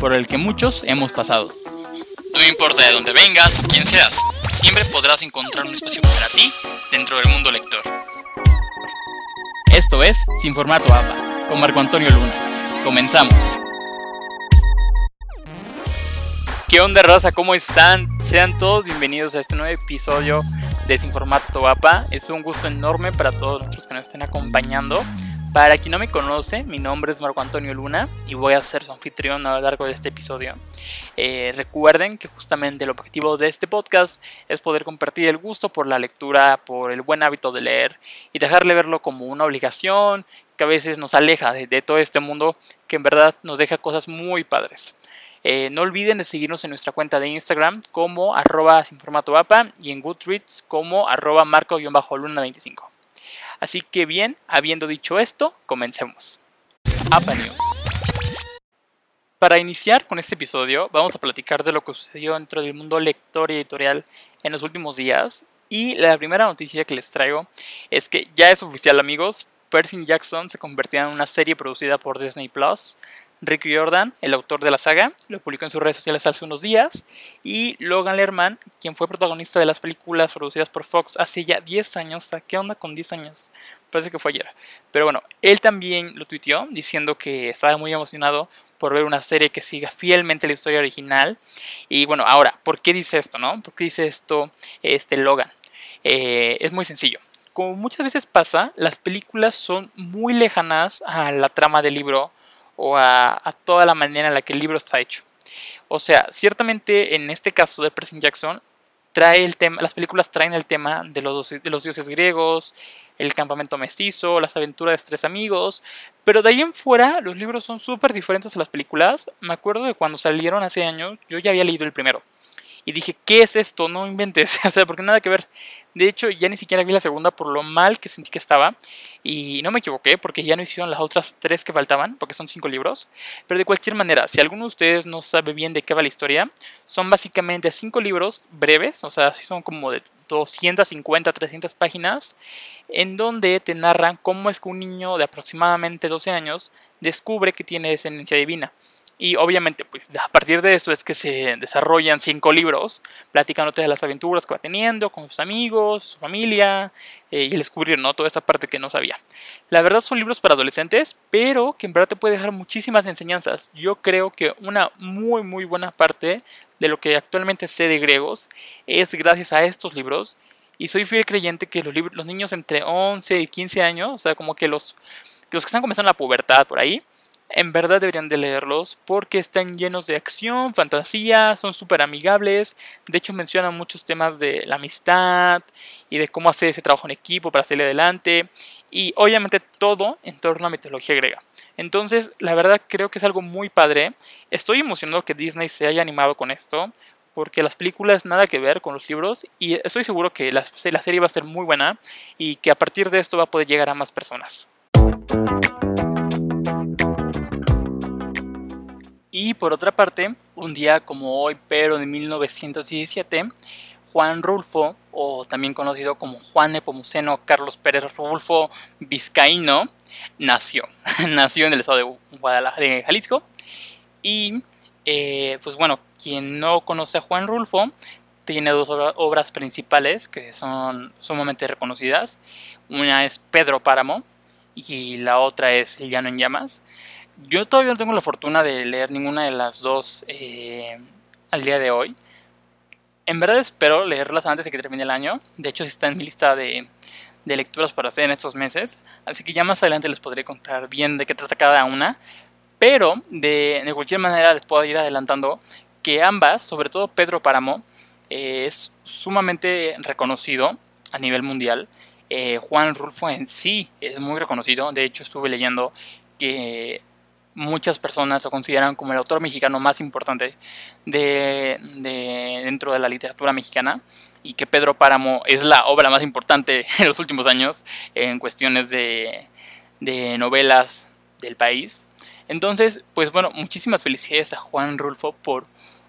por el que muchos hemos pasado. No importa de dónde vengas o quién seas, siempre podrás encontrar un espacio para ti dentro del mundo lector. Esto es Sin Formato APA, con Marco Antonio Luna. Comenzamos. ¿Qué onda, raza? ¿Cómo están? Sean todos bienvenidos a este nuevo episodio de Sin Formato APA. Es un gusto enorme para todos nosotros que nos estén acompañando. Para quien no me conoce, mi nombre es Marco Antonio Luna y voy a ser su anfitrión a lo largo de este episodio. Eh, recuerden que justamente el objetivo de este podcast es poder compartir el gusto por la lectura, por el buen hábito de leer y dejarle verlo como una obligación que a veces nos aleja de, todo este mundo que en verdad nos deja cosas muy padres. Eh, no olviden de seguirnos en nuestra cuenta de Instagram como arroba sin formato y en Goodreads como arroba marco-luna25. Así que bien, habiendo dicho esto, comencemos. APA News. Para iniciar con este episodio, vamos a platicar de lo que sucedió dentro del mundo lector y editorial en los últimos días. Y la primera noticia que les traigo es que ya es oficial amigos, Percy Jackson se convertirá en una serie producida por Disney Plus. Rick Jordan, el autor de la saga, lo publicó en sus redes sociales hace unos días. Y Logan Lerman, quien fue protagonista de las películas producidas por Fox hace ya 10 años. ¿Qué onda con 10 años? Parece que fue ayer. Pero bueno, él también lo tuiteó diciendo que estaba muy emocionado por ver una serie que siga fielmente la historia original. Y bueno, ahora, ¿por qué dice esto, no? ¿Por qué dice esto este Logan? Eh, es muy sencillo. Como muchas veces pasa, las películas son muy lejanas a la trama del libro o a, toda la manera en la que el libro está hecho. O sea, ciertamente en este caso de Percy Jackson, trae el tema, las películas traen el tema de los, de los dioses griegos, el campamento mestizo, las aventuras de tres amigos, pero de ahí en fuera los libros son súper diferentes a las películas. Me acuerdo de cuando salieron hace años, yo ya había leído el primero. Y dije, ¿qué es esto? No inventes. o sea, porque nada que ver. De hecho, ya ni siquiera vi la segunda por lo mal que sentí que estaba. Y no me equivoqué, porque ya no hicieron las otras tres que faltaban, porque son cinco libros. Pero de cualquier manera, si alguno de ustedes no sabe bien de qué va la historia, son básicamente cinco libros breves, o sea, son como de 250, 300 páginas, en donde te narran cómo es que un niño de aproximadamente 12 años descubre que tiene descendencia divina. Y obviamente, pues a partir de esto es que se desarrollan cinco libros, platicándote de las aventuras que va teniendo con sus amigos, su familia, eh, y descubrir ¿no? toda esa parte que no sabía. La verdad son libros para adolescentes, pero que en verdad te puede dejar muchísimas enseñanzas. Yo creo que una muy muy buena parte de lo que actualmente sé de griegos es gracias a estos libros. Y soy fiel creyente que los, los niños entre 11 y 15 años, o sea, como que los, los que están comenzando la pubertad por ahí, en verdad deberían de leerlos porque están llenos de acción, fantasía, son súper amigables. De hecho mencionan muchos temas de la amistad y de cómo hacer ese trabajo en equipo para salir adelante. Y obviamente todo en torno a mitología griega. Entonces, la verdad creo que es algo muy padre. Estoy emocionado que Disney se haya animado con esto. Porque las películas nada que ver con los libros. Y estoy seguro que la, la serie va a ser muy buena. Y que a partir de esto va a poder llegar a más personas. Y por otra parte, un día como hoy, pero de 1917, Juan Rulfo, o también conocido como Juan Nepomuceno Carlos Pérez Rulfo Vizcaíno, nació. nació en el estado de Guadalajara, de Jalisco. Y eh, pues bueno, quien no conoce a Juan Rulfo, tiene dos obras principales que son sumamente reconocidas. Una es Pedro Páramo y la otra es El Llano en Llamas. Yo todavía no tengo la fortuna de leer ninguna de las dos eh, al día de hoy. En verdad espero leerlas antes de que termine el año. De hecho, está en mi lista de, de lecturas para hacer en estos meses. Así que ya más adelante les podré contar bien de qué trata cada una. Pero de, de cualquier manera les puedo ir adelantando que ambas, sobre todo Pedro Páramo, eh, es sumamente reconocido a nivel mundial. Eh, Juan Rulfo en sí es muy reconocido. De hecho, estuve leyendo que muchas personas lo consideran como el autor mexicano más importante de, dentro de la literatura mexicana y que Pedro Páramo es la obra más importante en los últimos años en cuestiones de, de novelas del país. Entonces, pues bueno, muchísimas felicidades a Juan Rulfo por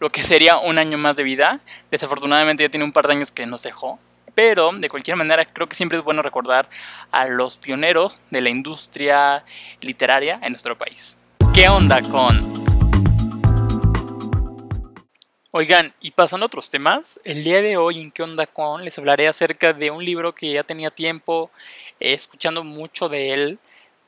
lo que sería un año más de vida. Desafortunadamente ya tiene un par de años que nos dejó. Pero de cualquier manera creo que siempre es bueno recordar a los pioneros de la industria literaria en nuestro país. ¿Qué onda con? Oigan, y pasando a otros temas, el día de hoy en ¿Qué onda con? les hablaré acerca de un libro que ya tenía tiempo eh, escuchando mucho de él,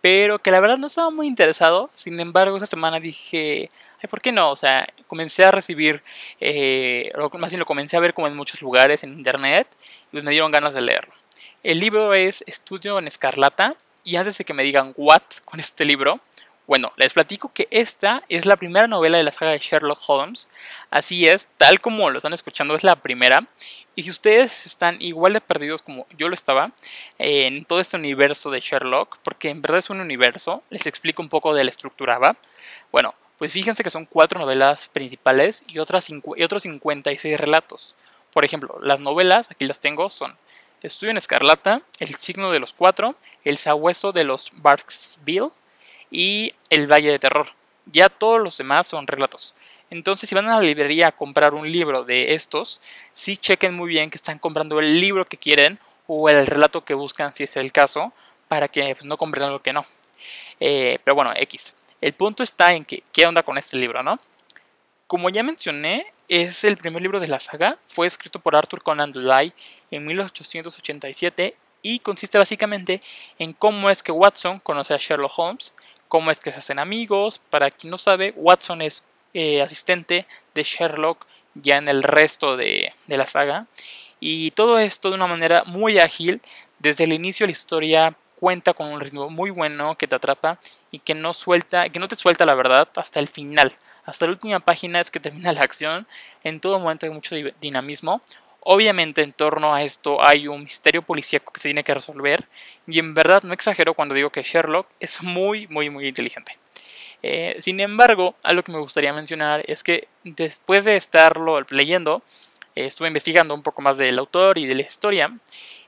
pero que la verdad no estaba muy interesado. Sin embargo, esa semana dije, ay, ¿por qué no? O sea, comencé a recibir, eh, más bien lo comencé a ver como en muchos lugares en internet y me dieron ganas de leerlo. El libro es Estudio en Escarlata y antes de que me digan what con este libro, bueno, les platico que esta es la primera novela de la saga de Sherlock Holmes. Así es, tal como lo están escuchando, es la primera. Y si ustedes están igual de perdidos como yo lo estaba en todo este universo de Sherlock, porque en verdad es un universo, les explico un poco de la estructura, ¿va? Bueno, pues fíjense que son cuatro novelas principales y, otras y otros 56 relatos. Por ejemplo, las novelas, aquí las tengo, son Estudio en Escarlata, El signo de los cuatro, El sabueso de los Barksville, y El Valle de Terror. Ya todos los demás son relatos. Entonces, si van a la librería a comprar un libro de estos, sí chequen muy bien que están comprando el libro que quieren o el relato que buscan, si es el caso, para que pues, no compren lo que no. Eh, pero bueno, X. El punto está en que, ¿qué onda con este libro, no? Como ya mencioné, es el primer libro de la saga. Fue escrito por Arthur Conan Doyle en 1887 y consiste básicamente en cómo es que Watson conoce a Sherlock Holmes cómo es que se hacen amigos. Para quien no sabe, Watson es eh, asistente de Sherlock ya en el resto de, la saga. Y todo esto de una manera muy ágil. Desde el inicio la historia cuenta con un ritmo muy bueno que te atrapa y que no suelta, que no te suelta la verdad hasta el final. Hasta la última página es que termina la acción. En todo momento hay mucho dinamismo. Obviamente en torno a esto hay un misterio policíaco que se tiene que resolver y en verdad no exagero cuando digo que Sherlock es muy muy muy inteligente. Eh, sin embargo, algo que me gustaría mencionar es que después de estarlo leyendo, eh, estuve investigando un poco más del autor y de la historia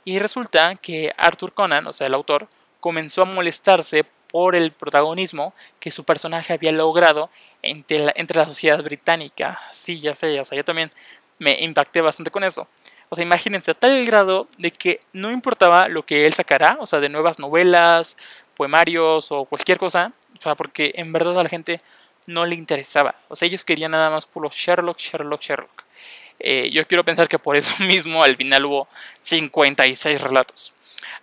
y resulta que Arthur Conan, o sea el autor, comenzó a molestarse por el protagonismo que su personaje había logrado entre la, entre la sociedad británica. Sí, ya sé, o sea, yo también me impacté bastante con eso. O sea, imagínense a tal grado de que no importaba lo que él sacara, o sea, de nuevas novelas, poemarios o cualquier cosa, o sea, porque en verdad a la gente no le interesaba. O sea, ellos querían nada más puro Sherlock, Sherlock, Sherlock. Eh, yo quiero pensar que por eso mismo al final hubo 56 relatos.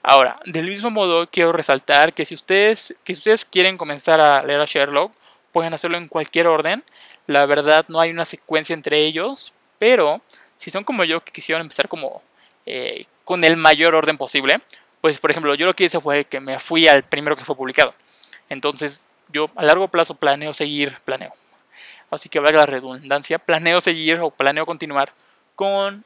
Ahora, del mismo modo quiero resaltar que si ustedes, que si ustedes quieren comenzar a leer a Sherlock, pueden hacerlo en cualquier orden. La verdad no hay una secuencia entre ellos, pero si son como yo que quisieron empezar como eh, con el mayor orden posible, pues por ejemplo yo lo que hice fue que me fui al primero que fue publicado. Entonces yo a largo plazo planeo seguir, planeo. Así que valga la redundancia, planeo seguir o planeo continuar con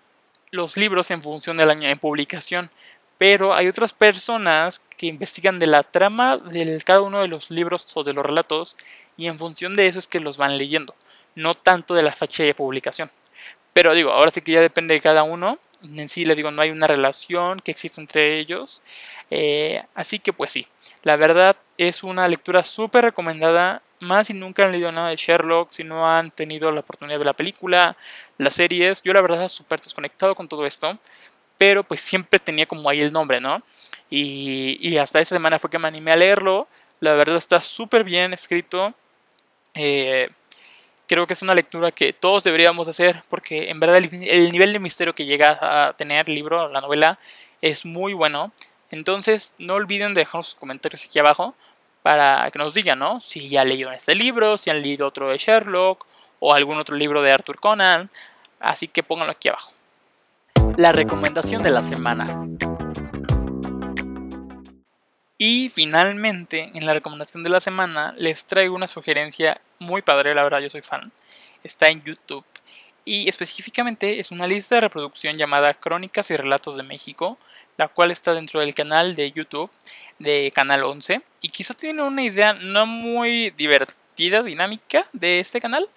los libros en función del año de publicación. Pero hay otras personas que investigan de la trama de cada uno de los libros o de los relatos y en función de eso es que los van leyendo, no tanto de la fecha de publicación. Pero digo, ahora sí que ya depende de cada uno. En sí les digo, no hay una relación que exista entre ellos. Eh, así que pues sí, la verdad es una lectura súper recomendada. Más si nunca han leído nada de Sherlock, si no han tenido la oportunidad de ver la película, las series. Yo la verdad súper desconectado con todo esto. Pero pues siempre tenía como ahí el nombre, ¿no? Y, hasta esa semana fue que me animé a leerlo. La verdad está súper bien escrito. Eh, creo que es una lectura que todos deberíamos hacer porque en verdad el, nivel de misterio que llega a tener el libro, la novela, es muy bueno. Entonces no olviden dejar sus comentarios aquí abajo para que nos digan, ¿no? Si ya leído este libro, si han leído otro de Sherlock o algún otro libro de Arthur Conan. Así que pónganlo aquí abajo. La recomendación de la semana. Y finalmente, en la recomendación de la semana, les traigo una sugerencia muy padre, la verdad yo soy fan. Está en YouTube y específicamente es una lista de reproducción llamada Crónicas y Relatos de México, la cual está dentro del canal de YouTube de Canal 11 y quizá tiene una idea no muy divertida dinámica de este canal.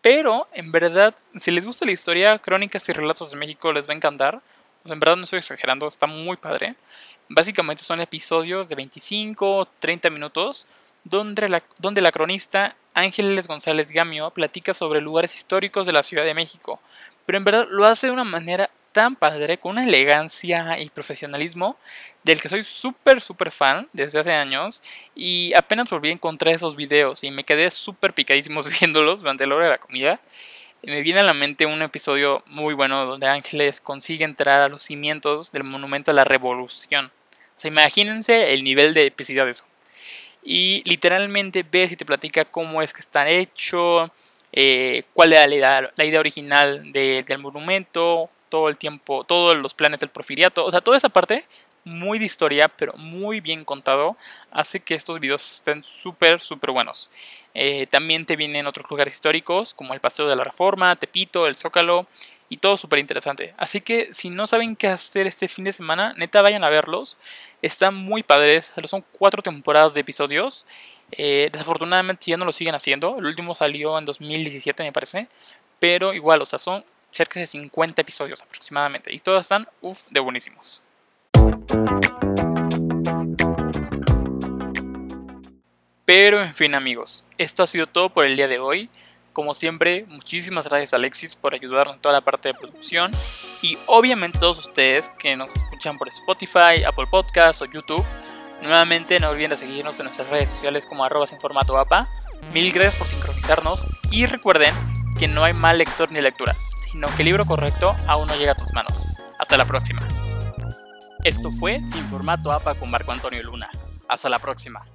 Pero en verdad, si les gusta la historia, crónicas y relatos de México les va a encantar. En verdad no estoy exagerando, está muy padre. Básicamente son episodios de 25, 30 minutos, donde la, donde la cronista Ángeles González Gamio platica sobre lugares históricos de la Ciudad de México. Pero en verdad lo hace de una manera tan padre, con una elegancia y profesionalismo del que soy súper, súper fan desde hace años y apenas volví a encontrar esos videos y me quedé súper picadísimos viéndolos durante la hora de la comida. Me viene a la mente un episodio muy bueno donde Ángeles consigue entrar a los cimientos del monumento a la revolución. O sea, imagínense el nivel de epicidad de eso. Y literalmente ves y te platica cómo es que está hecho, eh, cuál era la idea, original del monumento, todo el tiempo, todos los planes del profiliato, o sea, toda esa parte muy de historia, pero muy bien contado, hace que estos videos estén súper, súper buenos. Eh, también te vienen otros lugares históricos, como el Paseo de la Reforma, Tepito, el Zócalo, y todo súper interesante. Así que si no saben qué hacer este fin de semana, neta vayan a verlos. Están muy padres, son cuatro temporadas de episodios. Eh, desafortunadamente ya no lo siguen haciendo, el último salió en 2017 me parece, pero igual, o sea, son cerca de 50 episodios aproximadamente. Y todos están, uff, de buenísimos. Pero en fin amigos, esto ha sido todo por el día de hoy. Como siempre, muchísimas gracias Alexis por ayudarnos en toda la parte de producción. Y obviamente todos ustedes que nos escuchan por Spotify, Apple Podcasts o YouTube. Nuevamente no olviden de seguirnos en nuestras redes sociales como arroba sin formato APA. Mil gracias por sincronizarnos y recuerden que no hay mal lector ni lectura sino que el libro correcto aún no llega a tus manos. Hasta la próxima. Esto fue Sin Formato APA con Marco Antonio Luna. Hasta la próxima.